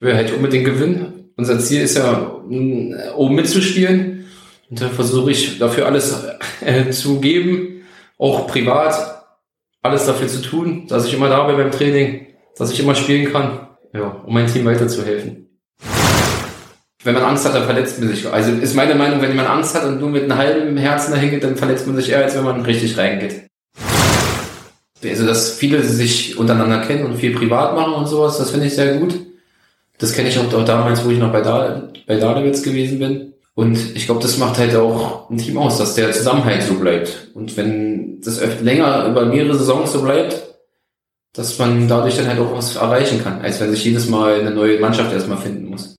will halt unbedingt gewinnen. Unser Ziel ist ja, oben mitzuspielen. Und da versuche ich dafür alles äh, zu geben, auch privat, alles dafür zu tun, dass ich immer da bin beim Training, dass ich immer spielen kann, ja, um mein Team weiterzuhelfen. Wenn man Angst hat, dann verletzt man sich. Also ist meine Meinung, wenn man Angst hat und nur mit einem halben Herzen dahin geht, dann verletzt man sich eher, als wenn man richtig reingeht. Also, dass viele sich untereinander kennen und viel privat machen und sowas, das finde ich sehr gut. Das kenne ich auch, auch damals, wo ich noch bei, da bei Dadewitz gewesen bin. Und ich glaube, das macht halt auch ein Team aus, dass der Zusammenhalt so bleibt. Und wenn das öfter länger über mehrere Saisons so bleibt, dass man dadurch dann halt auch was erreichen kann, als wenn sich jedes Mal eine neue Mannschaft erstmal finden muss.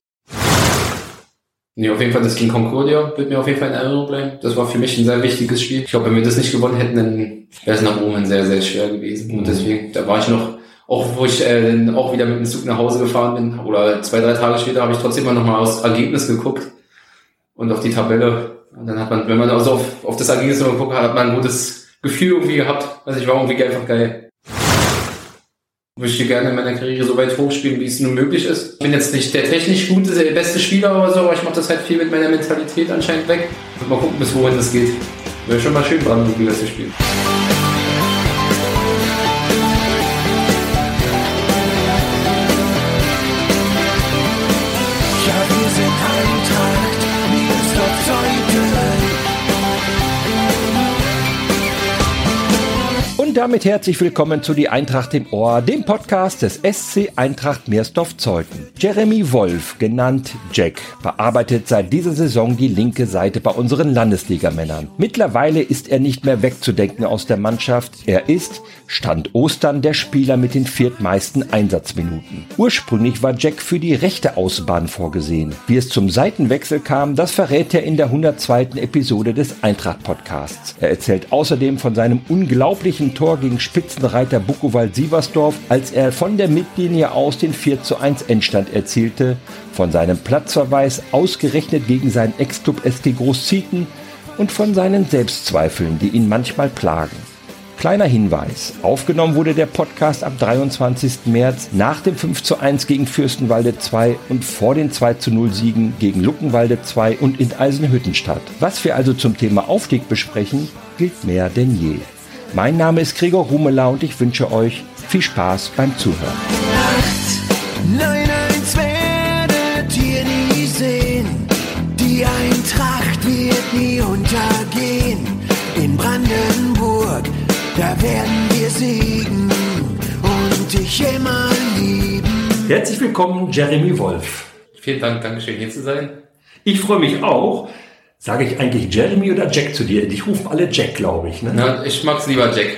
Nee, auf jeden Fall das gegen Concordia wird mir auf jeden Fall in Erinnerung bleiben. Das war für mich ein sehr wichtiges Spiel. Ich glaube, wenn wir das nicht gewonnen hätten, dann wäre es nach oben sehr, sehr schwer gewesen. Und deswegen, da war ich noch, auch wo ich äh, auch wieder mit dem Zug nach Hause gefahren bin, oder zwei, drei Tage später, habe ich trotzdem mal nochmal aufs Ergebnis geguckt und auf die Tabelle. Und dann hat man, wenn man also auf, auf das Ergebnis geguckt hat, hat man ein gutes Gefühl irgendwie gehabt. Also ich war irgendwie einfach geil möchte gerne in meiner Karriere so weit hochspielen, wie es nur möglich ist. Ich bin jetzt nicht der technisch gute, der beste Spieler oder so, aber ich mache das halt viel mit meiner Mentalität anscheinend weg. Mal gucken, bis wohin das geht. Wäre schon mal schön, Brandenburg zu spielen. Und damit herzlich willkommen zu Die Eintracht im Ohr, dem Podcast des SC Eintracht Meersdorf-Zeuthen. Jeremy Wolf, genannt Jack, bearbeitet seit dieser Saison die linke Seite bei unseren Landesligamännern. Mittlerweile ist er nicht mehr wegzudenken aus der Mannschaft. Er ist, Stand Ostern, der Spieler mit den viertmeisten Einsatzminuten. Ursprünglich war Jack für die rechte Außenbahn vorgesehen. Wie es zum Seitenwechsel kam, das verrät er in der 102. Episode des Eintracht-Podcasts. Er erzählt außerdem von seinem unglaublichen Tor gegen Spitzenreiter Bucowald-Sieversdorf, als er von der Mittellinie aus den 4 zu 1 Endstand erzielte, von seinem Platzverweis ausgerechnet gegen seinen Ex-Club SG Großzieten und von seinen Selbstzweifeln, die ihn manchmal plagen. Kleiner Hinweis. Aufgenommen wurde der Podcast am 23. März nach dem 5 zu 1 gegen Fürstenwalde 2 und vor den 2 zu 0 Siegen gegen Luckenwalde 2 und in Eisenhüttenstadt. Was wir also zum Thema Aufstieg besprechen, gilt mehr denn je. Mein Name ist Gregor Rumela und ich wünsche euch viel Spaß beim Zuhören. Nein, eins werdet ihr nie sehen. Die Eintracht wird nie untergehen. In Brandenburg, da werden wir siegen und dich immer lieben. Herzlich willkommen, Jeremy Wolf. Vielen Dank, Dankeschön, hier zu sein. Ich freue mich auch. Sage ich eigentlich Jeremy oder Jack zu dir? Ich rufe alle Jack, glaube ich. Ne? Na, ich mag's lieber Jack,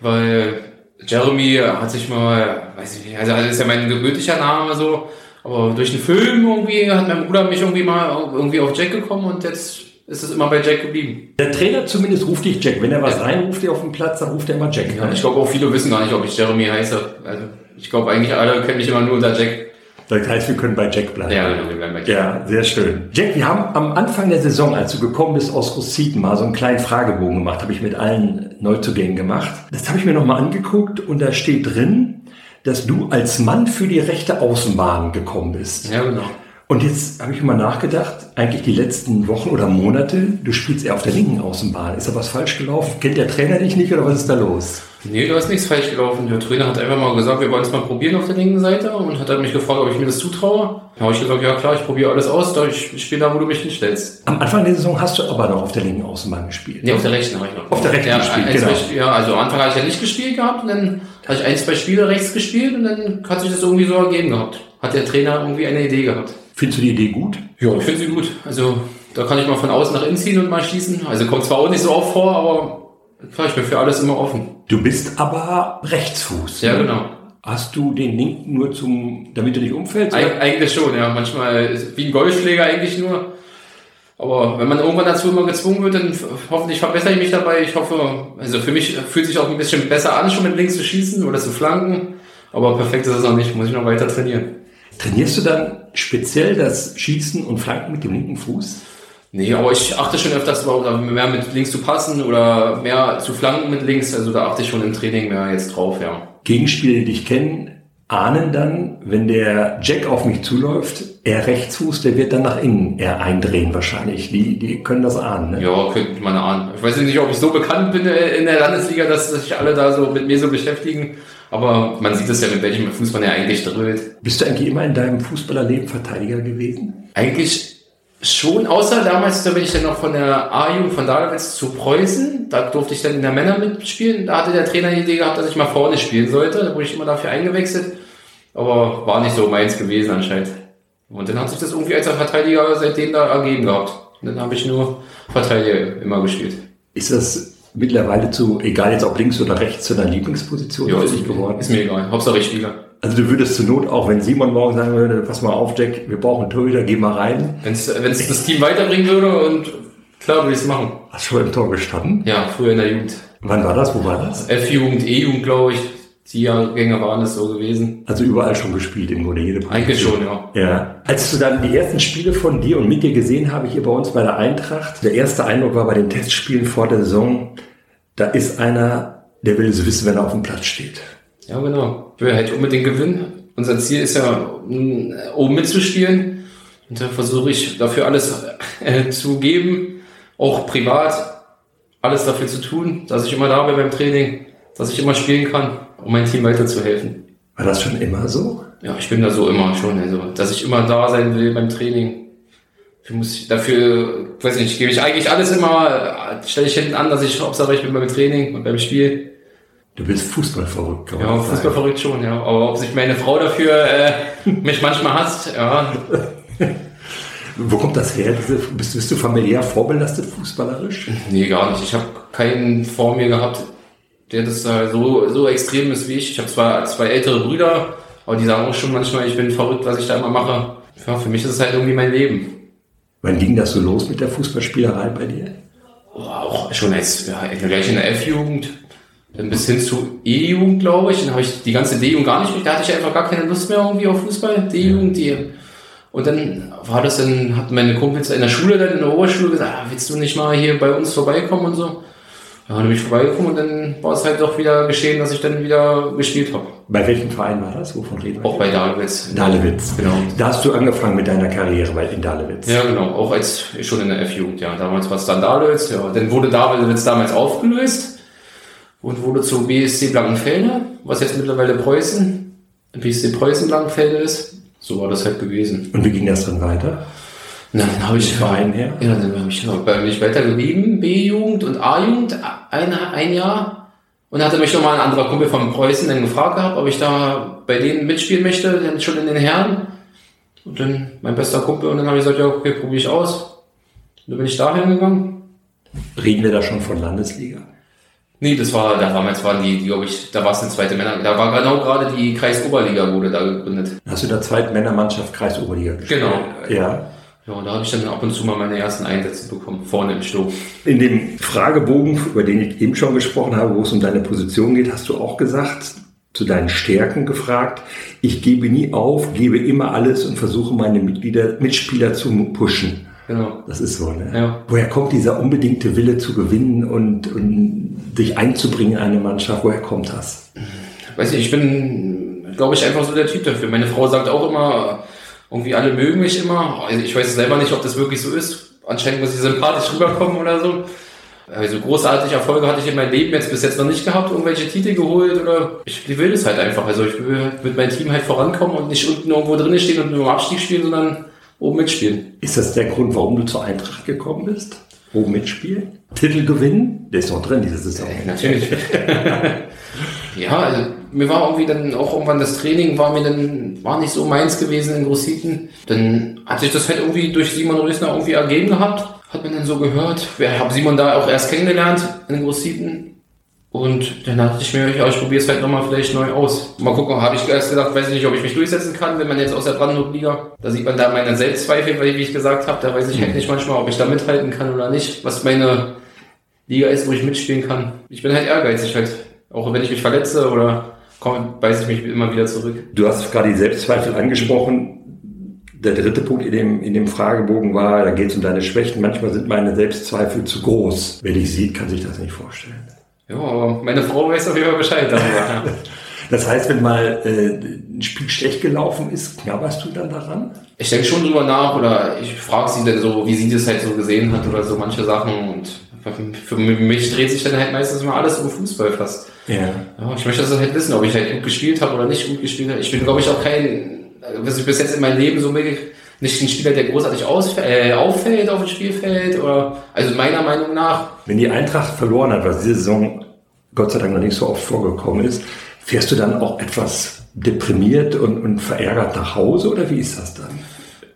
weil Jeremy hat sich mal, weiß ich nicht, also das ist ja mein gebürtiger Name so, aber durch den Film irgendwie hat mein Bruder mich irgendwie mal irgendwie auf Jack gekommen und jetzt ist es immer bei Jack geblieben. Der Trainer zumindest ruft dich Jack. Wenn er was ja. reinruft dir auf den Platz, dann ruft er immer Jack. Ja, ich glaube auch viele wissen gar nicht, ob ich Jeremy heiße. Also ich glaube eigentlich alle kennen mich immer nur unter Jack. Das heißt, wir können bei Jack bleiben. Ja, genau, wir bleiben bei Jack. Ja, sehr schön. Jack, wir haben am Anfang der Saison, als du gekommen bist aus Rossiten, mal so einen kleinen Fragebogen gemacht, habe ich mit allen Neuzugängen gemacht. Das habe ich mir nochmal angeguckt und da steht drin, dass du als Mann für die rechte Außenbahn gekommen bist. Ja, genau. Und jetzt habe ich mal nachgedacht, eigentlich die letzten Wochen oder Monate, du spielst eher auf der linken Außenbahn. Ist da was falsch gelaufen? Kennt der Trainer dich nicht oder was ist da los? Nee, da ist nichts falsch gelaufen. Der Trainer hat einfach mal gesagt, wir wollen es mal probieren auf der linken Seite und hat dann mich gefragt, ob ich mir das zutraue. Da habe ich gesagt, ja klar, ich probiere alles aus, da ich spiele da, wo du mich hinstellst. Am Anfang der Saison hast du aber noch auf der linken Außenbahn gespielt. Nee, auf der rechten habe ich noch. Auf der rechten ja, gespielt, ein, genau. Zwei, ja, also am Anfang habe ich ja nicht gespielt gehabt und dann habe ich ein, zwei Spiele rechts gespielt und dann hat sich das irgendwie so ergeben gehabt. Hat der Trainer irgendwie eine Idee gehabt. Findest du die Idee gut? Ja, ich finde sie gut. Also da kann ich mal von außen nach innen ziehen und mal schießen. Also kommt zwar auch nicht so oft vor, aber klar, ich bin für alles immer offen. Du bist aber Rechtsfuß. Ja, ne? genau. Hast du den linken nur zum, damit du nicht umfällst? Eig eigentlich schon, ja. Manchmal wie ein Golfschläger eigentlich nur. Aber wenn man irgendwann dazu immer gezwungen wird, dann hoffentlich verbessere ich mich dabei. Ich hoffe, also für mich fühlt sich auch ein bisschen besser an, schon mit links zu schießen oder zu flanken. Aber perfekt ist es noch nicht, muss ich noch weiter trainieren. Trainierst du dann speziell das Schießen und Flanken mit dem linken Fuß? Nee, aber ich achte schon öfters darauf, mehr mit links zu passen oder mehr zu flanken mit links. Also da achte ich schon im Training mehr jetzt drauf, ja. Gegenspieler, die dich kennen, ahnen dann, wenn der Jack auf mich zuläuft, er Rechtsfuß, der wird dann nach innen eher eindrehen wahrscheinlich. Die, die können das ahnen. Ne? Ja, könnte man ahnen. Ich weiß nicht, ob ich so bekannt bin in der Landesliga, dass sich alle da so mit mir so beschäftigen. Aber man sieht es ja, mit welchem Fuß man ja eigentlich dröhlt. Bist du eigentlich immer in deinem Fußballerleben Verteidiger gewesen? Eigentlich schon, außer damals, da bin ich dann noch von der A-Jugend von Dahlewitz zu Preußen. Da durfte ich dann in der Männer mitspielen. Da hatte der Trainer die Idee gehabt, dass ich mal vorne spielen sollte. Da wurde ich immer dafür eingewechselt. Aber war nicht so meins gewesen anscheinend. Und dann hat sich das irgendwie als Verteidiger seitdem da ergeben gehabt. Und dann habe ich nur Verteidiger immer gespielt. Ist das mittlerweile zu, egal jetzt ob links oder rechts, zu deiner Lieblingsposition ja, ist, geworden? Ist mir egal. Hauptsache ich spiele. Also du würdest zur Not auch, wenn Simon morgen sagen würde, pass mal auf, Jack, wir brauchen einen Torhüter, geh mal rein. Wenn es das Team weiterbringen würde und klar würde ich es machen. Hast du schon im Tor gestanden? Ja, früher in der Jugend. Wann war das? Wo war das? F-Jugend, E-Jugend, glaube ich. Die Jahrgänge waren es so gewesen. Also überall schon gespielt im Grunde, jede Position. Eigentlich schon, ja. Ja. Als du dann die ersten Spiele von dir und mit dir gesehen habe, hier bei uns bei der Eintracht, der erste Eindruck war bei den Testspielen vor der Saison, da ist einer, der will so wissen, wenn er auf dem Platz steht. Ja, genau. Ich will halt unbedingt gewinnen. Unser Ziel ist ja, oben mitzuspielen. Und da versuche ich dafür alles äh, zu geben, auch privat, alles dafür zu tun, dass ich immer da bin beim Training, dass ich immer spielen kann um mein Team weiterzuhelfen. War das schon immer so? Ja, ich bin da so immer schon. Also, dass ich immer da sein will beim Training. Ich muss dafür, weiß nicht, gebe ich eigentlich alles immer, stelle ich hinten an, dass ich Hauptsache ich bin beim Training und beim Spiel. Du bist Fußballverrückt, kann man Ja, Fußballverrückt schon, ja. Aber ob sich meine Frau dafür äh, mich manchmal hasst, ja. Wo kommt das her? Bist, bist du familiär vorbelastet fußballerisch? Nee, gar nicht. Ich habe keinen vor mir gehabt, der das da so, so extrem ist wie ich. Ich habe zwar zwei ältere Brüder, aber die sagen auch schon manchmal, ich bin verrückt, was ich da immer mache. Ja, für mich ist es halt irgendwie mein Leben. Wann ging das so los mit der Fußballspielerei bei dir? Oh, auch schon als, ja, gleich in der F-Jugend, bis hin zu E-Jugend, glaube ich. Dann habe ich die ganze D-Jugend gar nicht, da hatte ich einfach gar keine Lust mehr irgendwie auf Fußball. D-Jugend, die. Und dann war das dann, hat meine Kumpels in der Schule dann in der Oberschule gesagt, ah, willst du nicht mal hier bei uns vorbeikommen und so? Ja, dann bin ich vorbeigekommen und dann war es halt doch wieder geschehen, dass ich dann wieder gespielt habe. Bei welchem Verein war das? Wovon reden wir? Auch bei Dahlewitz. Dahlewitz, genau. Da hast du angefangen mit deiner Karriere in Dahlewitz. Ja, genau. Auch als schon in der F-Jugend, ja. Damals war es dann Dahlewitz, ja. Dann wurde Dahlewitz damals aufgelöst und wurde zu BSC Blankenfelde, was jetzt mittlerweile Preußen, BSC Preußen Blankenfelde ist. So war das halt gewesen. Und wie ging das dann weiter? Na, dann habe ich Verein her. Ja, dann habe ich bei mich weiter geblieben, B-Jugend und A-Jugend, ein, ein Jahr. Und dann hatte mich nochmal ein anderer Kumpel von Preußen dann gefragt gehabt, ob ich da bei denen mitspielen möchte, dann schon in den Herren. Und dann mein bester Kumpel und dann habe ich gesagt, ja, okay, probiere ich aus. Und dann bin ich da hingegangen. Reden wir da schon von Landesliga? Nee, das war, da damals waren die, die glaube ich, da war es eine zweite Männer, da war genau gerade die Kreisoberliga wurde da gegründet. Hast du in der zweiten Männermannschaft Kreisoberliga gespielt? Genau. Ja. Ja, und da habe ich dann ab und zu mal meine ersten Einsätze bekommen, vorne im Sturm. In dem Fragebogen, über den ich eben schon gesprochen habe, wo es um deine Position geht, hast du auch gesagt, zu deinen Stärken gefragt, ich gebe nie auf, gebe immer alles und versuche meine Mitglieder, Mitspieler zu pushen. Genau. Das ist so, ne? Ja. Woher kommt dieser unbedingte Wille zu gewinnen und, und dich einzubringen in eine Mannschaft? Woher kommt das? Weiß ich, ich bin, glaube ich, einfach so der Typ dafür. Meine Frau sagt auch immer, irgendwie alle mögen mich immer. Also ich weiß selber nicht, ob das wirklich so ist. Anscheinend muss ich sympathisch rüberkommen oder so. Also großartige Erfolge hatte ich in meinem Leben jetzt bis jetzt noch nicht gehabt, irgendwelche Titel geholt oder ich, ich will das halt einfach. Also ich will mit meinem Team halt vorankommen und nicht unten irgendwo drin stehen und nur im Abstieg spielen, sondern oben mitspielen. Ist das der Grund, warum du zur Eintracht gekommen bist? Oben mitspielen? Titel gewinnen? Der ist noch drin, diese Saison. Äh, natürlich. ja, also mir war irgendwie dann auch irgendwann das Training war mir dann, war nicht so meins gewesen in Großiten. Dann hat sich das halt irgendwie durch Simon Rösner irgendwie ergeben gehabt. Hat man dann so gehört. Wir haben Simon da auch erst kennengelernt in Großiten. Und dann dachte ich mir, ja, ich probiere es halt nochmal vielleicht neu aus. Mal gucken, habe ich erst gedacht, weiß ich nicht, ob ich mich durchsetzen kann, wenn man jetzt aus der Brandenburg-Liga, da sieht man da meine Selbstzweifel, weil wie ich gesagt habe, da weiß ich halt nicht manchmal, ob ich da mithalten kann oder nicht, was meine Liga ist, wo ich mitspielen kann. Ich bin halt ehrgeizig halt, auch wenn ich mich verletze oder komme, beiße ich mich immer wieder zurück. Du hast gerade die Selbstzweifel angesprochen. Der dritte Punkt in dem, in dem Fragebogen war, da geht es um deine Schwächen. Manchmal sind meine Selbstzweifel zu groß. Wer dich sieht, kann sich das nicht vorstellen. Ja, aber meine Frau weiß auf jeden Fall Bescheid darüber. Das heißt, wenn mal äh, ein Spiel schlecht gelaufen ist, knabberst du dann daran? Ich denke schon drüber nach oder ich frage sie dann so, wie sie das halt so gesehen hat oder so manche Sachen und für mich dreht sich dann halt meistens immer alles um Fußball fast. Ja. ja ich möchte das halt wissen, ob ich halt gut gespielt habe oder nicht gut gespielt habe. Ich bin, glaube ich, auch kein, was ich bis jetzt in meinem Leben so mitgekriegt nicht ein Spieler, der großartig äh, auffällt auf dem Spielfeld oder also meiner Meinung nach. Wenn die Eintracht verloren hat, was diese Saison Gott sei Dank noch nicht so oft vorgekommen ist, fährst du dann auch etwas deprimiert und, und verärgert nach Hause oder wie ist das dann?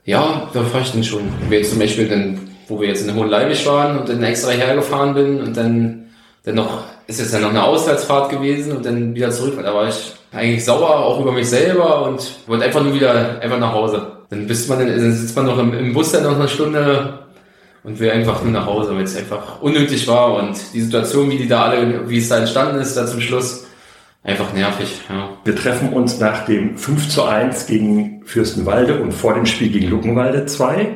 Ja, da fahre ich dann schon. Wir jetzt zum Beispiel dann, wo wir jetzt in Hohenleibisch waren und dann extra hergefahren bin und dann, dann noch, ist jetzt dann noch eine Auswärtsfahrt gewesen und dann wieder zurück. Da war ich eigentlich sauer, auch über mich selber und wollte einfach nur wieder einfach nach Hause. Dann bist man, dann sitzt man noch im, im Bus dann noch eine Stunde und will einfach nur nach Hause, weil es einfach unnötig war und die Situation, wie die da alle, wie es da entstanden ist, da zum Schluss, einfach nervig. Ja. Wir treffen uns nach dem 5 zu 1 gegen Fürstenwalde und vor dem Spiel gegen Luckenwalde 2.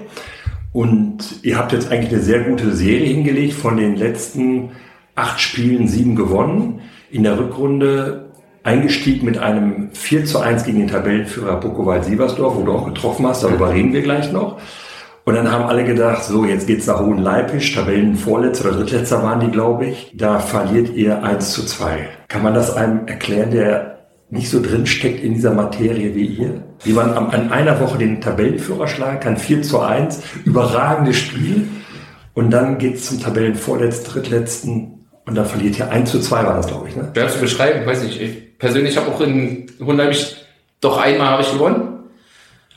Und ihr habt jetzt eigentlich eine sehr gute Serie hingelegt, von den letzten acht Spielen sieben gewonnen. In der Rückrunde eingestiegen mit einem 4 zu 1 gegen den Tabellenführer Bucowald-Siebersdorf, wo du auch getroffen hast, darüber reden wir gleich noch. Und dann haben alle gedacht, so, jetzt geht's nach Hohenleipisch, Tabellenvorletzter oder Drittletzter waren die, glaube ich. Da verliert ihr 1 zu 2. Kann man das einem erklären, der nicht so drin steckt in dieser Materie wie ihr? Wie man an einer Woche den Tabellenführer schlagen kann, 4 zu 1, überragendes Spiel. Und dann geht's zum Tabellenvorletzten, Drittletzten und dann verliert ihr 1 zu 2 war das, glaube ich. Ne? Schwer zu beschreiben, weiß nicht. Ich persönlich habe auch in Hohenleipzig doch einmal habe ich gewonnen.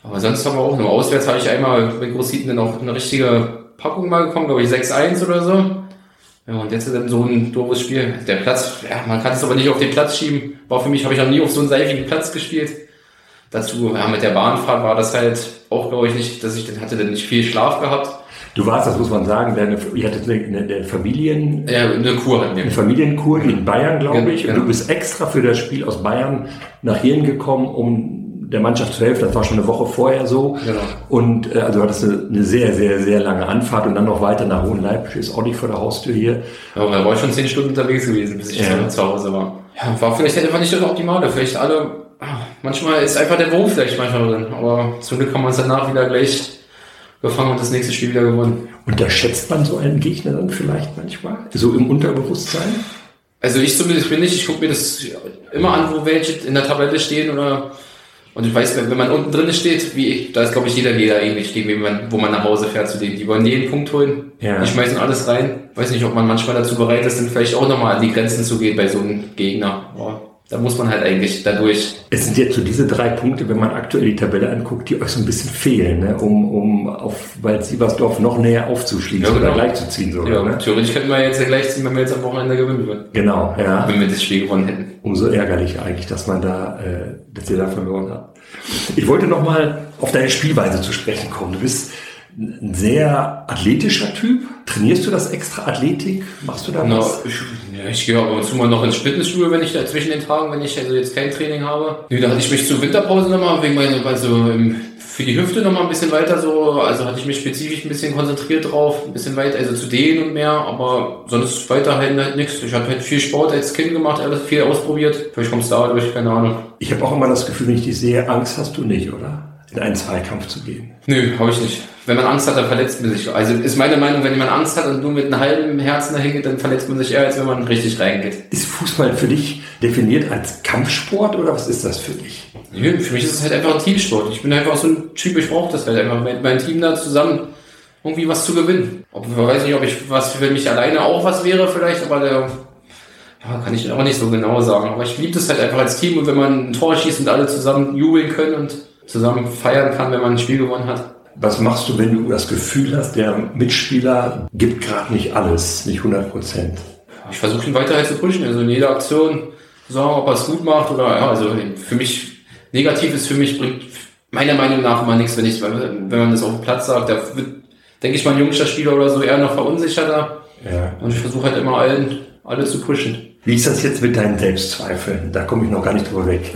Aber sonst haben wir auch nur auswärts habe ich einmal bei Großhiten dann auch eine richtige Packung mal bekommen, glaube ich 6-1 oder so. Ja, und jetzt ist dann so ein doofes Spiel. Der Platz, ja, man kann es aber nicht auf den Platz schieben. War für mich, habe ich noch nie auf so einen seifigen Platz gespielt. Dazu, ja, mit der Bahnfahrt war das halt auch, glaube ich, nicht, dass ich dann hatte dann nicht viel Schlaf gehabt. Du warst, das muss man sagen, deine, ihr hattet eine, eine Familien... Ja, eine Kur hatten wir. Eine Familienkur in Bayern, glaube ich. Genau. Und du bist extra für das Spiel aus Bayern nach hierhin gekommen, um der Mannschaft zu helfen. Das war schon eine Woche vorher so. Genau. Und äh, also hattest eine, eine sehr, sehr, sehr lange Anfahrt und dann noch weiter nach Hohenleipzig, ist auch nicht vor der Haustür hier. Ja, aber da war ich schon zehn Stunden unterwegs gewesen, bis ich ja. zu Hause war. Ja, war vielleicht einfach nicht das Optimale. Vielleicht alle, manchmal ist einfach der Beruf vielleicht manchmal drin. Aber zum Glück kann man es danach wieder gleich gefangen und das nächste Spiel wieder gewonnen. Unterschätzt man so einen Gegner dann vielleicht manchmal? So im Unterbewusstsein? Also ich zumindest bin nicht, ich gucke mir das immer an, wo welche in der Tabelle stehen oder und ich weiß, wenn man unten drin steht, wie ich, da ist glaube ich jeder Leder ähnlich, man, wo man nach Hause fährt zu denen. Die wollen jeden Punkt holen. Ja. Die schmeißen alles rein. Weiß nicht, ob man manchmal dazu bereit ist, dann vielleicht auch nochmal an die Grenzen zu gehen bei so einem Gegner. Boah. Da muss man halt eigentlich dadurch. Es sind jetzt so diese drei Punkte, wenn man aktuell die Tabelle anguckt, die euch so ein bisschen fehlen, ne? um, um auf Wald-Siebersdorf noch näher aufzuschließen ja, genau. oder gleichzuziehen. So, ja, ne? theoretisch könnten wir jetzt ja gleich ziehen, wenn wir jetzt am Wochenende gewinnen würden. Genau, ja. Wenn wir das Spiel gewonnen hätten. Umso ärgerlicher eigentlich, dass man da, äh, dass ihr da verloren habt. Ich wollte noch mal auf deine Spielweise zu sprechen kommen. Du bist ein sehr athletischer Typ. Trainierst du das extra Athletik? Machst du da no, was? Ich, ja, ich gehe ab und zu mal noch ins Fitnessstudio, wenn ich da zwischen den Tagen, wenn ich also jetzt kein Training habe. Nee, da hatte ich mich zur Winterpause nochmal wegen meiner, also für die Hüfte nochmal ein bisschen weiter so, also hatte ich mich spezifisch ein bisschen konzentriert drauf, ein bisschen weiter, also zu dehnen und mehr, aber sonst weiterhin halt nichts. Ich habe halt viel Sport als Kind gemacht, alles viel ausprobiert. Vielleicht kommst du dadurch, keine Ahnung. Ich habe auch immer das Gefühl, wenn ich dich sehe, Angst hast du nicht, oder? In einen Zweikampf zu gehen. Nö, habe ich nicht wenn man Angst hat, dann verletzt man sich. Also ist meine Meinung, wenn jemand Angst hat und nur mit einem halben Herzen dahin geht, dann verletzt man sich eher, als wenn man richtig reingeht. Ist Fußball für dich definiert als Kampfsport oder was ist das für dich? Ja, für mich ist es halt einfach ein Teamsport. Ich bin einfach so ein Typ, ich brauche das halt einfach mit meinem Team da zusammen irgendwie was zu gewinnen. Ob, ich weiß nicht, ob ich was für mich alleine auch was wäre vielleicht, aber der, ja, kann ich auch nicht so genau sagen. Aber ich liebe das halt einfach als Team und wenn man ein Tor schießt und alle zusammen jubeln können und zusammen feiern kann, wenn man ein Spiel gewonnen hat. Was machst du, wenn du das Gefühl hast, der Mitspieler gibt gerade nicht alles, nicht 100 Prozent? Ich versuche ihn weiterhin zu pushen, also in jeder Aktion sagen, ob er es gut macht oder ja, also für mich, negativ ist für mich, bringt meiner Meinung nach immer nichts, wenn ich, wenn man das auf dem Platz sagt, da wird, denke ich mal, ein jüngster Spieler oder so eher noch verunsicherter. Ja. Und ich versuche halt immer allen, alle zu pushen. Wie ist das jetzt mit deinen Selbstzweifeln? Da komme ich noch gar nicht drüber weg.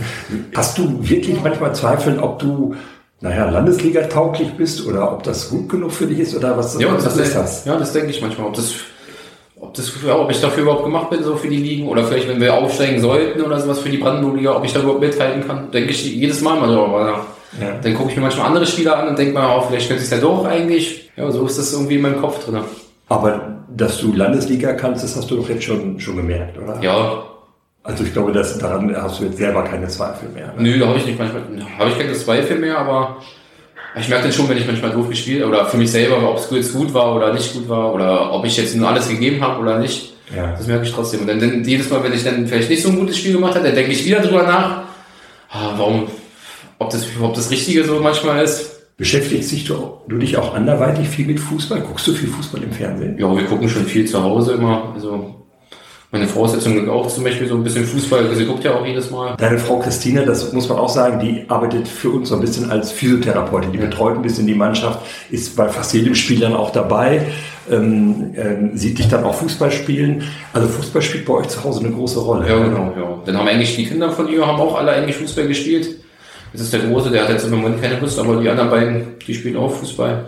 Hast du wirklich manchmal Zweifel, ob du naja, Landesliga tauglich bist oder ob das gut genug für dich ist oder was, ja, was das ist das? Ja, das denke ich manchmal. Ob das, ob, das, ja, ob ich dafür überhaupt gemacht bin, so für die Ligen, oder vielleicht, wenn wir aufsteigen sollten oder sowas für die Brandenburg-Liga, ob ich da überhaupt mithalten kann, denke ich jedes Mal mal drüber nach. Ja. Dann gucke ich mir manchmal andere Spieler an und denke mal, oh, vielleicht könnte ich es ja doch eigentlich. Ja, so ist das irgendwie in meinem Kopf drin. Aber dass du Landesliga kannst, das hast du doch jetzt schon, schon gemerkt, oder? Ja. Also ich glaube, dass daran hast du jetzt selber keine Zweifel mehr. Ne? Nö, da habe ich nicht manchmal, habe ich keine Zweifel mehr, aber ich merke dann schon, wenn ich manchmal doof gespielt oder für mich selber, ob es jetzt gut war oder nicht gut war oder ob ich jetzt nur alles gegeben habe oder nicht. Ja. Das merke ich trotzdem. Und dann, dann jedes Mal, wenn ich dann vielleicht nicht so ein gutes Spiel gemacht habe, dann denke ich wieder drüber nach, ah, warum, ob das überhaupt das Richtige so manchmal ist. Beschäftigst dich du, du dich auch anderweitig viel mit Fußball? Guckst du viel Fußball im Fernsehen? Ja, wir gucken schon viel zu Hause immer. Also meine Frau ist auch zum Beispiel so ein bisschen Fußball, sie guckt ja auch jedes Mal. Deine Frau Christine, das muss man auch sagen, die arbeitet für uns so ein bisschen als Physiotherapeutin. Die betreut ein bisschen die Mannschaft, ist bei fast jedem Spiel dann auch dabei, ähm, ähm, sieht dich dann auch Fußball spielen. Also Fußball spielt bei euch zu Hause eine große Rolle. Ja, genau, ja. Dann haben eigentlich die Kinder von ihr haben auch alle eigentlich Fußball gespielt. Das ist der Große, der hat jetzt im Moment keine Lust, aber die anderen beiden, die spielen auch Fußball.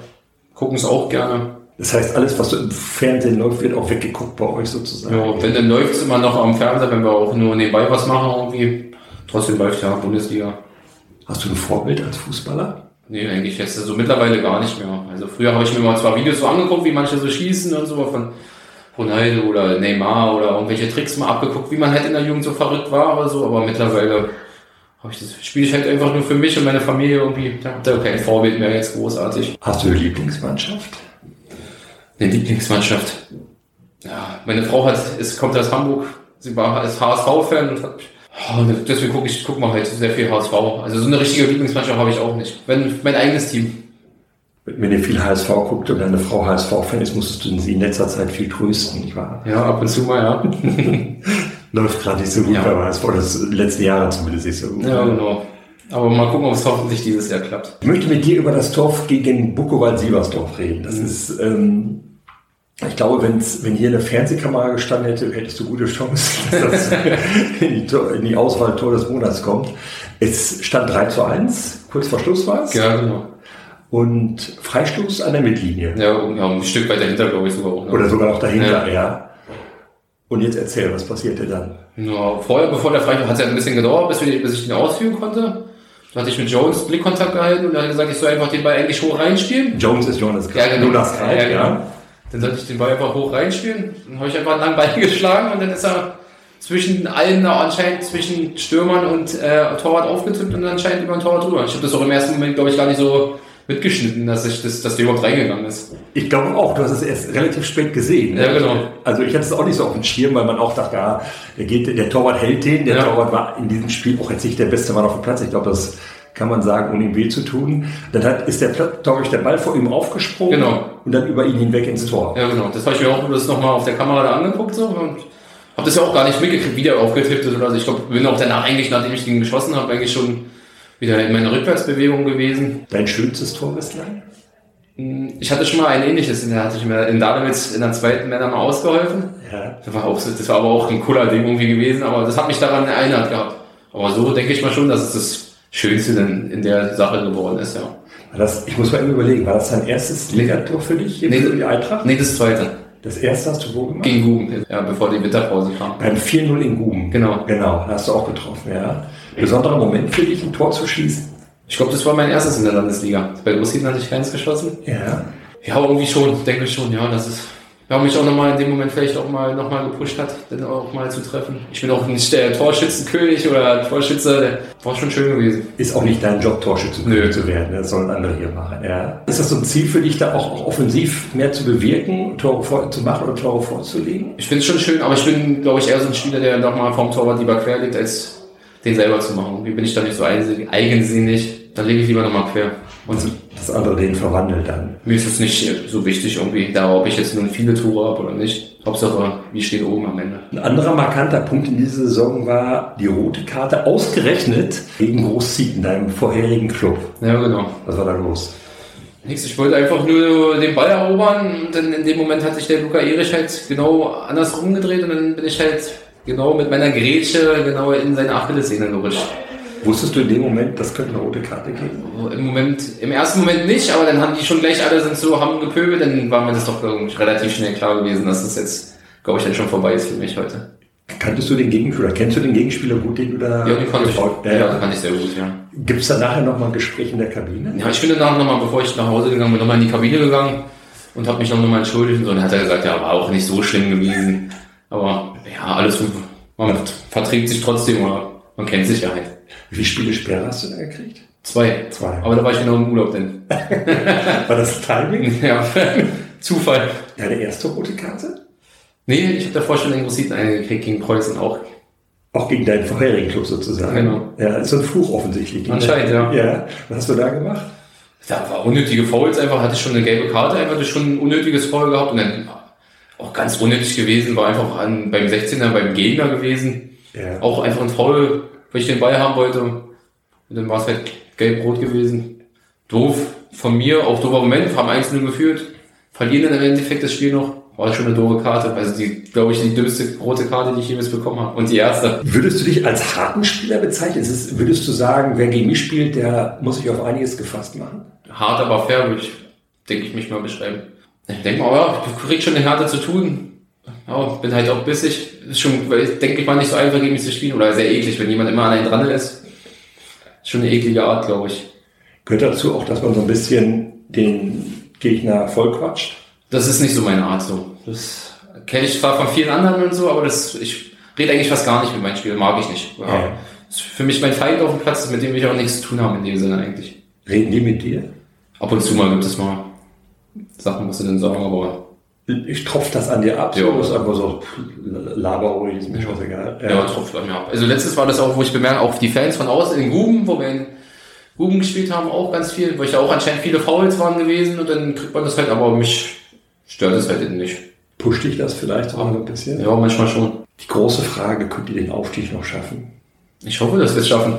Gucken es auch gerne. Das heißt, alles, was so im Fernsehen läuft, wird auch weggeguckt bei euch sozusagen. Ja, wenn dann läuft es immer noch am Fernseher, wenn wir auch nur nebenbei was machen irgendwie. Trotzdem läuft ja Bundesliga. Hast du ein Vorbild als Fußballer? Nee, eigentlich jetzt so mittlerweile gar nicht mehr. Also früher habe ich mir mal zwar Videos so angeguckt, wie manche so schießen und so von Ronaldo oder Neymar oder irgendwelche Tricks mal abgeguckt, wie man halt in der Jugend so verrückt war oder so, aber mittlerweile habe ich das spiele ich halt einfach nur für mich und meine Familie irgendwie. Da habe kein Vorbild mehr jetzt großartig. Hast du eine Lieblingsmannschaft? Eine Lieblingsmannschaft. Ja, meine Frau hat, ist, kommt aus Hamburg. Sie war als HSV-Fan und hat, oh, deswegen gucke ich, guck mal halt sehr viel HSV. Also so eine richtige Lieblingsmannschaft habe ich auch nicht. Wenn, mein eigenes Team. Wenn ihr viel HSV guckt und deine Frau HSV-Fan ist, musstest du sie in letzter Zeit viel trösten, nicht wahr? Ja, ab und zu mal, ja. Läuft gerade nicht so gut ja. beim HSV, das letzte Jahre zumindest nicht so gut. Ja, genau. Aber mal gucken, ob es hoffentlich dieses Jahr klappt. Ich möchte mit dir über das Torf gegen Bukowald-Siebersdorf reden. Das mhm. ist, ähm, ich glaube, wenn's, wenn hier eine Fernsehkamera gestanden hätte, hättest du gute Chancen, dass das in, die, in die Auswahl Tor des Monats kommt. Es stand 3 zu 1, kurz vor Schluss war es. Ja, genau. Und Freistoß an der Mittellinie. Ja, ja ein Stück weit dahinter, glaube ich sogar auch. Ne? Oder sogar noch dahinter, ja. ja. Und jetzt erzähl, was passierte dann? Ja, vorher, bevor der Freistoß, hat es ja ein bisschen gedauert, bis, wir, bis ich den ausführen konnte. Da hatte ich mit Jones Blickkontakt gehalten und er hat gesagt, ich soll einfach den Ball eigentlich hoch reinspielen. Jones ist Jonas Ja, genau. Jonas Kreis, ja, genau. ja. Dann sollte ich den Ball einfach hoch reinspielen. Dann habe ich einfach einen langen Ball geschlagen und dann ist er zwischen allen anscheinend zwischen Stürmern und äh, Torwart aufgetippt und anscheinend über den Torwart drüber. Ich habe das auch im ersten Moment, glaube ich, gar nicht so mitgeschnitten, dass ich das, dass der überhaupt reingegangen ist. Ich glaube auch, du hast es erst relativ spät gesehen. Ja, genau. Also ich hatte es auch nicht so auf dem Schirm, weil man auch dachte, ja, der, geht, der Torwart hält den. Der ja. Torwart war in diesem Spiel auch jetzt nicht der beste Mann auf dem Platz. Ich glaube, das kann man sagen, ohne ihm weh zu tun. Dann hat, ist der, ich, der Ball vor ihm aufgesprungen genau. und dann über ihn hinweg ins Tor. Ja, genau. Das habe ich mir auch das nochmal auf der Kamera da angeguckt so, und habe das ja auch gar nicht mitgekriegt, wie der aufgetippt ist. Also ich glaube, bin auch danach eigentlich, nachdem ich den geschossen habe, eigentlich schon wieder in meiner Rückwärtsbewegung gewesen. Dein schönstes Tor bislang? Hm, ich hatte schon mal ein ähnliches, da hatte ich mir in Dahlewitz in der zweiten Männer mal ausgeholfen. Ja. Das war, auch, das war aber auch ein cooler Ding irgendwie gewesen, aber das hat mich daran erinnert gehabt. Aber so denke ich mal schon, dass es das Schönste denn in der Sache geworden ist, ja. Das, ich muss mal eben überlegen, war das dein erstes Ligator für dich nee, für die Eintracht? Nee, das zweite. Das erste hast du wo gemacht? Gegen Guben, ja, bevor die Winterpause kam. Beim 4-0 in Guben. Genau. Genau, da hast du auch getroffen, ja. Besonderer Moment für dich, ein Tor zu schießen? Ich glaube, das war mein erstes in der Landesliga. Bei Großhiden hatte ich keins geschossen. Ja. Ja, irgendwie schon, denke ich schon, ja, das ist ja, mich auch nochmal in dem Moment vielleicht auch mal nochmal gepusht hat, dann auch mal zu treffen. Ich bin auch nicht der Torschützenkönig oder Torschütze, der war schon schön gewesen. Ist auch nicht dein Job, Torschützenkönig zu werden, das sollen andere hier machen. Ja. Ist das so ein Ziel für dich, da auch, auch offensiv mehr zu bewirken, Tore vor, zu machen oder Tore vorzulegen? Ich finde es schon schön, aber ich bin, glaube ich, eher so ein Spieler, der nochmal vom Torwart lieber quer liegt, als den selber zu machen. Wie bin ich da nicht so eigensinnig, dann lege ich lieber nochmal quer. Und das andere den verwandelt dann. Mir ist es nicht so wichtig irgendwie, da ob ich jetzt nun viele Tore habe oder nicht. Hauptsache, wie steht oben am Ende. Ein anderer markanter Punkt in dieser Saison war die rote Karte ausgerechnet gegen Großziehen, deinem vorherigen Club. Ja, genau. Was war da los? Nichts, ich wollte einfach nur den Ball erobern und dann in dem Moment hat sich der Luca Erich halt genau andersrum gedreht und dann bin ich halt genau mit meiner Grätsche genau in seine Achillessehne gerutscht. Wusstest du in dem Moment, das könnte eine rote Karte geben? Im Moment, im ersten Moment nicht, aber dann haben die schon gleich alle sind so, haben gepöbelt, dann war mir das doch relativ schnell klar gewesen, dass das jetzt glaube ich, dann schon vorbei ist für mich heute. Kanntest du den Gegenspieler, kennst du den Gegenspieler gut, den du da... Ja, den konnte ich. Ja, ja, den kannte ich sehr gut, ja. Gibt es da nachher nochmal ein Gespräch in der Kabine? Ja, ich bin danach nochmal, bevor ich nach Hause gegangen bin, nochmal in die Kabine gegangen und habe mich noch nochmal entschuldigt. Und dann hat er gesagt, ja, war auch nicht so schlimm gewesen. Aber ja, alles, man verträgt sich trotzdem, aber man kennt sich ja halt. Wie viele Spiele Sperre hast du da gekriegt? Zwei. Zwei. Aber da war ich genau im Urlaub denn. War das Timing? ja, Zufall. Deine erste rote Karte? Nee, ich habe davor schon den Grossiten eingekriegt gegen Preußen auch. Auch gegen deinen vorherigen Club sozusagen. Genau. Ja, ist so ein Fluch offensichtlich. Anscheinend, ja. Ja. Was hast du da gemacht? Da war unnötige Fouls einfach, hatte ich schon eine gelbe Karte, einfach schon ein unnötiges Foul gehabt und dann auch ganz unnötig gewesen, war einfach an, beim 16er beim Gegner gewesen. Ja. Auch einfach ein Foul, weil ich den Ball haben wollte. Und dann war es halt gelb-rot gewesen. Doof von mir, auch doofer Moment, haben 1-0 geführt, verlieren dann im Endeffekt das Spiel noch. War schon eine doofe Karte. Also die, glaube ich, die dümmste rote Karte, die ich jemals bekommen habe. Und die erste. Würdest du dich als harten Spieler bezeichnen? Ist es, würdest du sagen, wer gegen mich spielt, der muss sich auf einiges gefasst machen? Hart, aber fair, würde ich, denke ich, mich mal beschreiben. Ich denke mal, ja, ich krieg schon eine Härte zu tun. Ja, bin halt auch bissig. Ist schon, weil ich denke ich mal nicht so einfach gegen mich zu spielen. Oder sehr eklig, wenn jemand immer an einen dran ist. Ist schon eine eklige Art, glaube ich. Gehört dazu auch, dass man so ein bisschen den Gegner vollquatscht? Das ist nicht so meine Art so. Das kenne ich zwar von vielen anderen und so, aber das, ich rede eigentlich fast gar nicht mit meinen Spielern, mag ich nicht. Ja. Ja. Das ist für mich mein Feind auf dem Platz, mit dem will ich auch nichts zu tun haben in dem Sinne eigentlich. Reden die mit dir? Ab und zu mal gibt es mal Sachen, was sie denn sagen, aber Ich tropfe das an dir ab, so, Ja. das ist einfach so laber ruhig, ist mir scheißegal. ja, tropft an mir ab. Also letztes war das auch, wo ich bemerke, auch die Fans von außen in Guben, wo wir in Guben gespielt haben, auch ganz viel, wo ich da auch anscheinend viele Fouls waren gewesen und dann kriegt man das halt, aber mich stört es halt nicht. Pusht dich das vielleicht auch ein bisschen? Ja, manchmal schon. Die große Frage, könnt ihr den Aufstieg noch schaffen? Ich hoffe, dass wir es schaffen.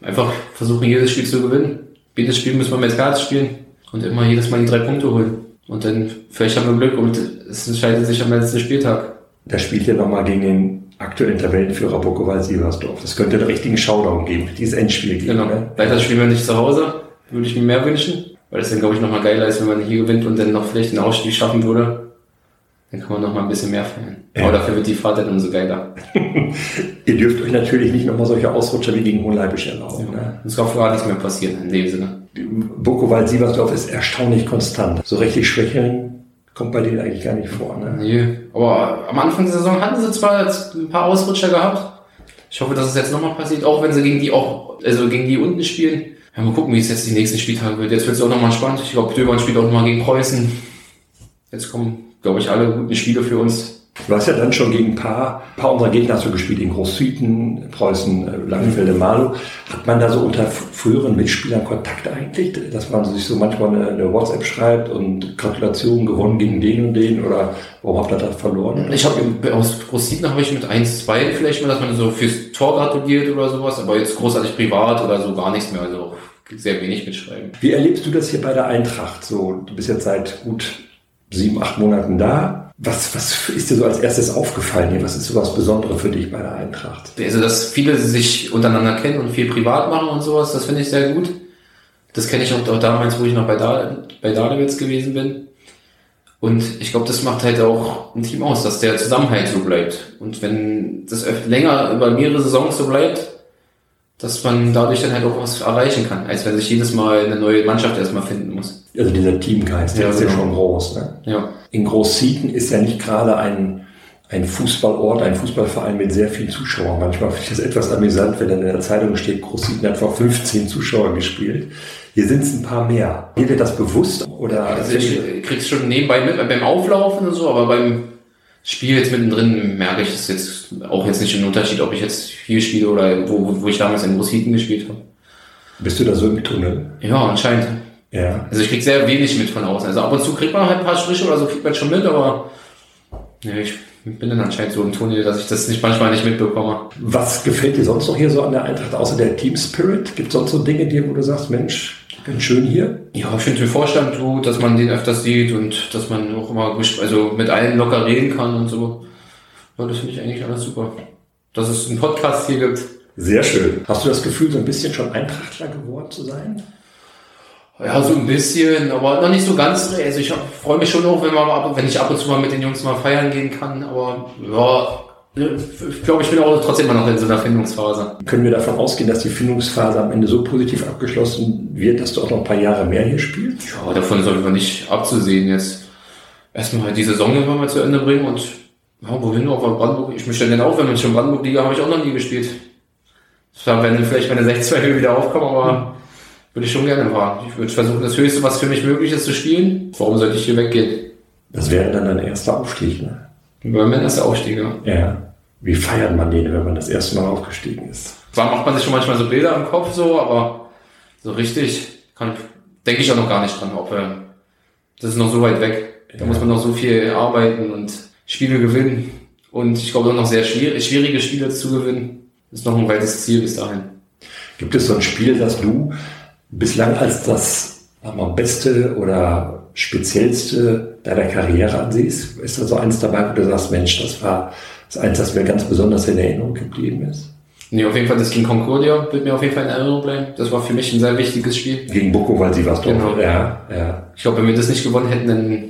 Einfach versuchen, jedes Spiel zu gewinnen. Jedes Spiel müssen wir mit Gas spielen und immer jedes Mal die drei Punkte holen. Und dann, vielleicht haben wir Glück und es entscheidet sich am letzten Spieltag. Da spielt ihr nochmal gegen den aktuellen Tabellenführer Bokowal-Siebersdorf. Das könnte einen richtigen Showdown geben, dieses Endspiel geben. Genau. Ne? Weiter spielen wir nicht zu Hause. Würde ich mir mehr wünschen. Weil das dann, glaube ich, nochmal geiler ist, wenn man hier gewinnt und dann noch vielleicht den Ausstieg schaffen würde. Dann kann man noch mal ein bisschen mehr feiern. Ja. Aber dafür wird die Fahrt dann umso geiler. Ihr dürft euch natürlich nicht nochmal solche Ausrutscher wie gegen Hohenleibisch erlauben. Ne? Es darf gar nichts mehr passieren in dem Sinne. Bokowal-Siebersdorf ist erstaunlich konstant. So richtig schwächeln kommt bei denen eigentlich gar nicht vor. Ne? Nee. Aber am Anfang der Saison hatten sie zwar ein paar Ausrutscher gehabt. Ich hoffe, dass es jetzt nochmal passiert, auch wenn sie gegen die auch, also gegen die unten spielen. Ja, mal gucken, wie es jetzt die nächsten Spieltage wird. Jetzt wird es auch nochmal spannend. Ich glaube, Döbern spielt auch nochmal gegen Preußen. Jetzt kommen, glaube ich, alle guten Spiele für uns. Du hast ja dann schon gegen ein paar, paar unserer Gegner hast du gespielt, in Großsüden, Preußen, äh, Langenfelde, Malo. Hat man da so unter früheren Mitspielern Kontakt eigentlich, dass man sich so manchmal eine, eine WhatsApp schreibt und Gratulation gewonnen gegen den und den oder warum habt ihr das verloren? Ich habe aus Großsieden habe ich mit 1, 2 vielleicht mal, dass man so fürs Tor gratuliert oder sowas, aber jetzt großartig privat oder so gar nichts mehr. Also sehr wenig mitschreiben. Wie erlebst du das hier bei der Eintracht? So, du bist jetzt seit gut sieben, acht Monaten da. Was, was ist dir so als erstes aufgefallen hier? Was ist so was Besonderes für dich bei der Eintracht? Also, dass viele sich untereinander kennen und viel privat machen und sowas, das finde ich sehr gut. Das kenne ich auch, auch damals, wo ich noch bei, da bei Dahlewitz gewesen bin. Und ich glaube, das macht halt auch ein Team aus, dass der Zusammenhalt so bleibt. Und wenn das länger über mehrere Saisons so bleibt, dass man dadurch dann halt auch was erreichen kann, als wenn sich jedes Mal eine neue Mannschaft erstmal finden muss. Also dieser Teamgeist, der Ja, ist ja genau. schon groß. Ne? Ja. In Großzieten ist ja nicht gerade ein, ein Fußballort, ein Fußballverein mit sehr vielen Zuschauern. Manchmal finde ich das etwas amüsant, wenn dann in der Zeitung steht, Großzieten hat vor 15 Zuschauern gespielt. Hier sind es ein paar mehr. Dir wird das bewusst? Oder Also ich krieg's schon nebenbei mit beim Auflaufen und so, aber beim Spiel jetzt mittendrin merke ich es jetzt auch jetzt nicht den Unterschied, ob ich jetzt hier spiele oder wo, wo- ich damals in Großhieten gespielt habe. bist du da so im Tunnel? Ja, anscheinend. Ja. Also ich krieg sehr wenig mit von außen. Also ab und zu kriegt man halt ein paar Striche oder so, kriegt man schon mit, aber ja, ich bin dann anscheinend so im Tunnel, dass ich das nicht manchmal nicht mitbekomme. Was gefällt dir sonst noch hier so an der Eintracht, außer der Team Spirit? Gibt es sonst so Dinge, die, wo du sagst, Mensch, ganz schön hier? Ja, ich finde den Vorstand gut, dass man den öfters sieht und dass man auch immer also mit allen locker reden kann und so. Ja, das finde ich eigentlich alles super. Dass es einen Podcast hier gibt. Sehr schön. Hast du das Gefühl, so ein bisschen schon Eintrachtler geworden zu sein? Ja, so ein bisschen, aber noch nicht so ganz. Also ich freue mich schon auch, wenn, man, wenn ich ab und zu mal mit den Jungs mal feiern gehen kann. Aber ja, ich glaube, ich bin auch trotzdem immer noch in so einer Findungsphase. Können wir davon ausgehen, dass die Findungsphase am Ende so positiv abgeschlossen wird, dass du auch noch ein paar Jahre mehr hier spielst? Ja, davon sollten wir nicht abzusehen jetzt. Erstmal die Saison irgendwann mal zu Ende bringen und ja, wohin auch in Brandenburg. Ich möchte dann auch, wenn man schon Brandenburg-Liga habe ich auch noch nie gespielt. Das wenn vielleicht meine 16 wieder aufkommen, aber würde ich schon gerne fahren. Ich würde versuchen, das Höchste, was für mich möglich ist, zu spielen. Warum sollte ich hier weggehen? Das wäre dann dein erster Aufstieg, ne? Mein erster Aufstieg, ja. Ja. Wie feiert man den, wenn man das erste Mal aufgestiegen ist? Zwar macht man sich schon manchmal so Bilder im Kopf so, aber so richtig kann, denke ich auch noch gar nicht dran, ob äh, das ist noch so weit weg. Da ja. muss man noch so viel arbeiten und Spiele gewinnen. Und ich glaube auch noch sehr schwierig, schwierige Spiele zu gewinnen. Das ist noch ein weites Ziel bis dahin. Gibt es so ein Spiel, das du bislang als das mal, beste oder speziellste deiner Karriere ansiehst? Ist da so eins dabei, wo du sagst, Mensch, das war das eins, das mir ganz besonders in Erinnerung geblieben ist? Nee, auf jeden Fall das gegen Concordia wird mir auf jeden Fall in Erinnerung bleiben. Das war für mich ein sehr wichtiges Spiel. Gegen Boko, weil sie was genau. Ja, ja. Ich glaube, wenn wir das nicht gewonnen hätten, dann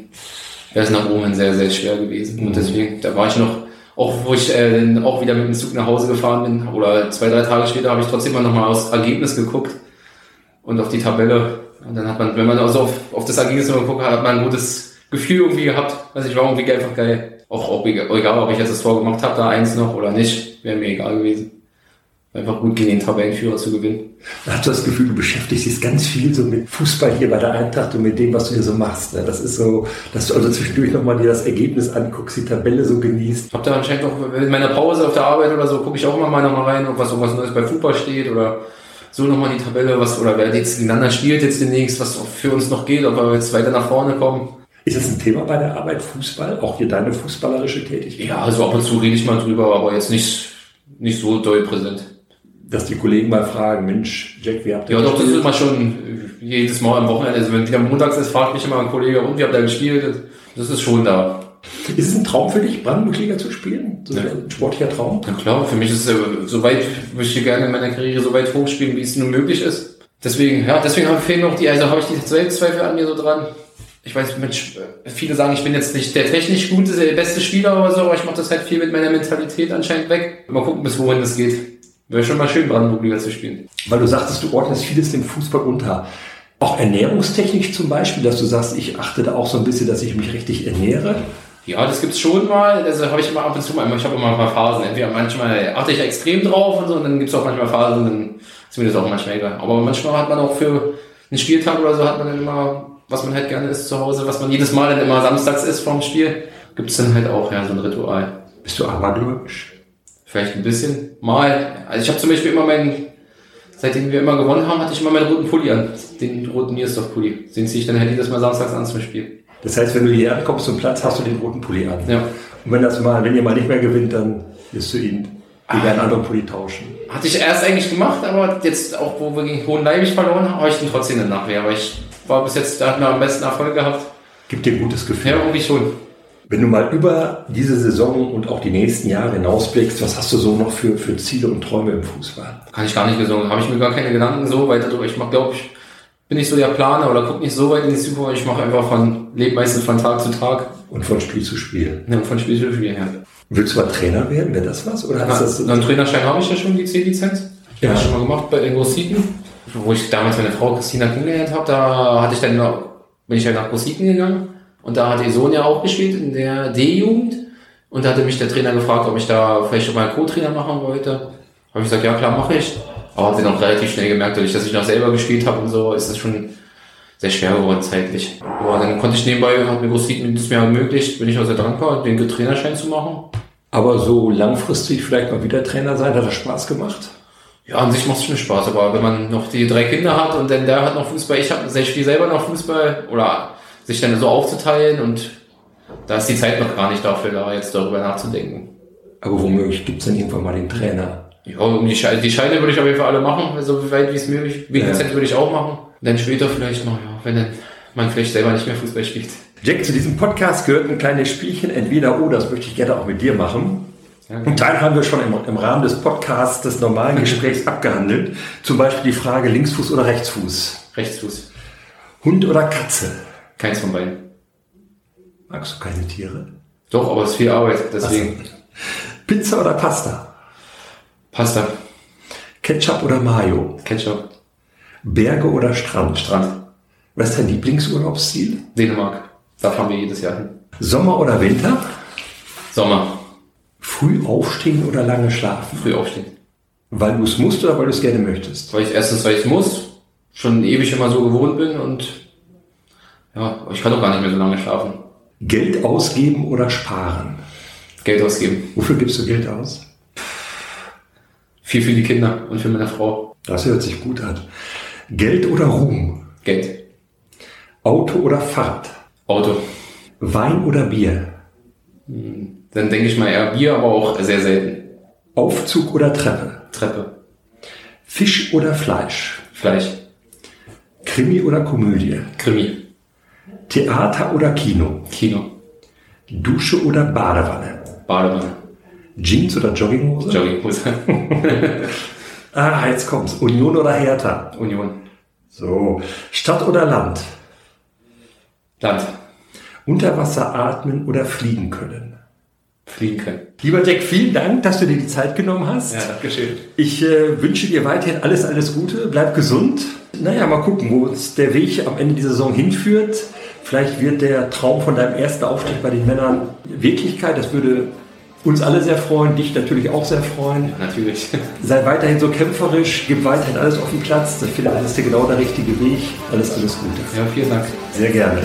wäre es nach oben sehr, sehr schwer gewesen. Mhm. Und deswegen, da war ich noch, auch wo ich äh, auch wieder mit dem Zug nach Hause gefahren bin, oder zwei, drei Tage später, habe ich trotzdem mal nochmal aufs Ergebnis geguckt und auf die Tabelle. Und dann hat man, wenn man also auf, auf das Ergebnis geguckt hat, hat man ein gutes Gefühl irgendwie gehabt. Also ich war irgendwie einfach geil. Auch, auch egal, ob ich jetzt das Tor gemacht habe, da eins noch oder nicht, wäre mir egal gewesen einfach gut gegen den Tabellenführer zu gewinnen. Hast du das Gefühl, du beschäftigst dich ganz viel so mit Fußball hier bei der Eintracht und mit dem, was du hier so machst. Ne? Das ist so, dass du also zwischendurch nochmal dir das Ergebnis anguckst, die Tabelle so genießt. Hab da anscheinend auch in meiner Pause auf der Arbeit oder so, gucke ich auch immer mal nochmal rein, ob was irgendwas Neues bei Fußball steht oder so nochmal die Tabelle, was, oder wer jetzt gegeneinander spielt jetzt demnächst, was für uns noch geht, ob wir jetzt weiter nach vorne kommen. Ist das ein Thema bei der Arbeit Fußball? Auch hier deine fußballerische Tätigkeit? Ja, also ab und zu rede ich mal drüber, aber jetzt nicht, nicht so doll präsent dass die Kollegen mal fragen, Mensch, Jack, wie habt ihr Ja, doch, das ist immer schon jedes Mal am Wochenende. Also wenn wieder montags ist, fragt mich immer ein Kollege, und wie habt ihr gespielt? Das ist schon da. Ist es ein Traum für dich, Brandenburg-Liga zu spielen? So ja. ein sportlicher Traum? Ja klar, für mich ist es so weit, möchte ich gerne in meiner Karriere so weit hochspielen, wie es nur möglich ist. Deswegen, ja, deswegen fehlen noch die, also habe ich die Selbstzweifel an mir so dran. Ich weiß, Mensch, viele sagen, ich bin jetzt nicht der technisch gute, der beste Spieler oder so, aber ich mache das halt viel mit meiner Mentalität anscheinend weg. Mal gucken, bis wohin das geht. Wäre schon mal schön, Brandenburg-Liga zu spielen. Weil du sagtest, du ordnest vieles dem Fußball unter. Auch ernährungstechnisch zum Beispiel, dass du sagst, ich achte da auch so ein bisschen, dass ich mich richtig ernähre. Ja, das gibt's schon mal. Also habe ich immer ab und zu mal. Ich habe immer ein paar Phasen. Entweder manchmal achte ich extrem drauf und so, und dann gibt's auch manchmal Phasen, dann ist mir das auch manchmal egal. Aber manchmal hat man auch für einen Spieltag oder so hat man dann immer, was man halt gerne isst zu Hause, was man jedes Mal dann immer samstags isst vorm Spiel, gibt's dann halt auch ja so ein Ritual. Bist du amadorisch? Vielleicht ein bisschen. Mal. Also ich habe zum Beispiel immer meinen, seitdem wir immer gewonnen haben, hatte ich immer meinen roten Pulli an. Den roten Niersdorf-Pulli. Den ziehe ich dann halt jedes Mal samstags an zum Spiel. Das heißt, wenn du hier ankommst zum Platz, hast du den roten Pulli an. Ja. Und wenn das mal, wenn ihr mal nicht mehr gewinnt, dann wirst du ihn gegen einen anderen Pulli tauschen. Hatte ich erst eigentlich gemacht, aber jetzt auch, wo wir gegen Hohenleibig verloren haben, habe ich den trotzdem eine Nachwehr. Aber ich war bis jetzt, da hat mir am besten Erfolg gehabt. Gibt dir ein gutes Gefühl. Ja, irgendwie schon. Wenn du mal über diese Saison und auch die nächsten Jahre hinausblickst, was hast du so noch für, für Ziele und Träume im Fußball? Kann ich gar nicht gesungen. Habe ich mir gar keine Gedanken so weiter drüber. Ich glaube, ich bin nicht so der Planer oder gucke nicht so weit in die Zukunft. Ich mache einfach von, lebe meistens von Tag zu Tag. Und von Spiel zu Spiel. Ja, von Spiel zu Spiel, ja. Willst du mal Trainer werden? Wäre das was? Oder hast Na, das so einen Trainerschein habe ich ja schon, die C-Lizenz. Ja. Habe ich schon mal gemacht bei den Großiten. Wo ich damals meine Frau Christina kennengelernt habe, da hatte ich dann, bin ich halt nach Großiten gegangen und da hat ihr Sohn ja auch gespielt in der D-Jugend. Und da hatte mich der Trainer gefragt, ob ich da vielleicht schon mal Co-Trainer machen wollte. Habe ich gesagt, ja klar, mache ich. Aber hat sie noch relativ schnell gemerkt, dadurch, dass ich noch selber gespielt habe und so, ist das schon sehr schwer geworden zeitlich. Aber dann konnte ich nebenbei, hat mir Großziehen das mir ermöglicht, bin ich auch sehr dankbar, den Trainerschein zu machen. Aber so langfristig vielleicht mal wieder Trainer sein, hat das Spaß gemacht? Ja, an sich macht es schon Spaß, aber wenn man noch die drei Kinder hat und dann der hat noch Fußball, ich habe sehr viel selber noch Fußball oder sich dann so aufzuteilen und da ist die Zeit noch gar nicht dafür da, jetzt darüber nachzudenken. Aber womöglich gibt es dann irgendwann mal den Trainer. Ja, um die, Scheine, die Scheine würde ich auf jeden Fall alle machen, so weit wie es möglich. Wie ja. würde ich auch machen. Und dann später vielleicht noch, ja, wenn dann man vielleicht selber nicht mehr Fußball spielt. Jack, zu diesem Podcast gehört ein kleines Spielchen, entweder oh, das möchte ich gerne auch mit dir machen. Ja, Ein Teil haben wir schon im, im, Rahmen des Podcasts, des normalen Gesprächs abgehandelt. Zum Beispiel die Frage Linksfuß oder Rechtsfuß. Rechtsfuß. Hund oder Katze? Keins von beiden. Magst du keine Tiere? Doch, aber es ist viel Arbeit, deswegen. So. Pizza oder Pasta? Pasta. Ketchup oder Mayo? Ketchup. Berge oder Strand? Strand. Was ist dein Lieblingsurlaubsziel? Dänemark. Da fahren wir jedes Jahr hin. Sommer oder Winter? Sommer. Früh aufstehen oder lange schlafen? Früh aufstehen. Weil du es musst oder weil du es gerne möchtest? Weil ich erstens, weil ich es muss, schon ewig immer so gewohnt bin und ja, ich kann doch gar nicht mehr so lange schlafen. Geld ausgeben oder sparen? Geld ausgeben. Wofür gibst du Geld aus? Viel für die Kinder und für meine Frau. Das hört sich gut an. Geld oder Ruhm? Geld. Auto oder Fahrrad? Auto. Wein oder Bier? Dann denke ich mal eher Bier, aber auch sehr selten. Aufzug oder Treppe? Treppe. Fisch oder Fleisch? Fleisch. Krimi oder Komödie? Krimi. Theater oder Kino? Kino. Dusche oder Badewanne? Badewanne. Jeans oder Jogginghose? Jogginghose. ah, jetzt kommt's. Union oder Hertha? Union. So. Stadt oder Land? Land. Unter Wasser atmen oder fliegen können? Fliegen können. Lieber Jack, vielen Dank, dass du dir die Zeit genommen hast. Ja, schön. Ich äh, wünsche dir weiterhin alles, alles Gute. Bleib gesund. Naja, mal gucken, wo uns der Weg am Ende dieser Saison hinführt. Vielleicht wird der Traum von deinem ersten Aufstieg bei den Männern Wirklichkeit. Das würde uns alle sehr freuen, dich natürlich auch sehr freuen. Ja, natürlich. Sei weiterhin so kämpferisch, gib weiterhin alles auf den Platz. Ich finde, das ist genau der richtige Weg. Alles, alles Gute. Ja, vielen Dank. Sehr gerne.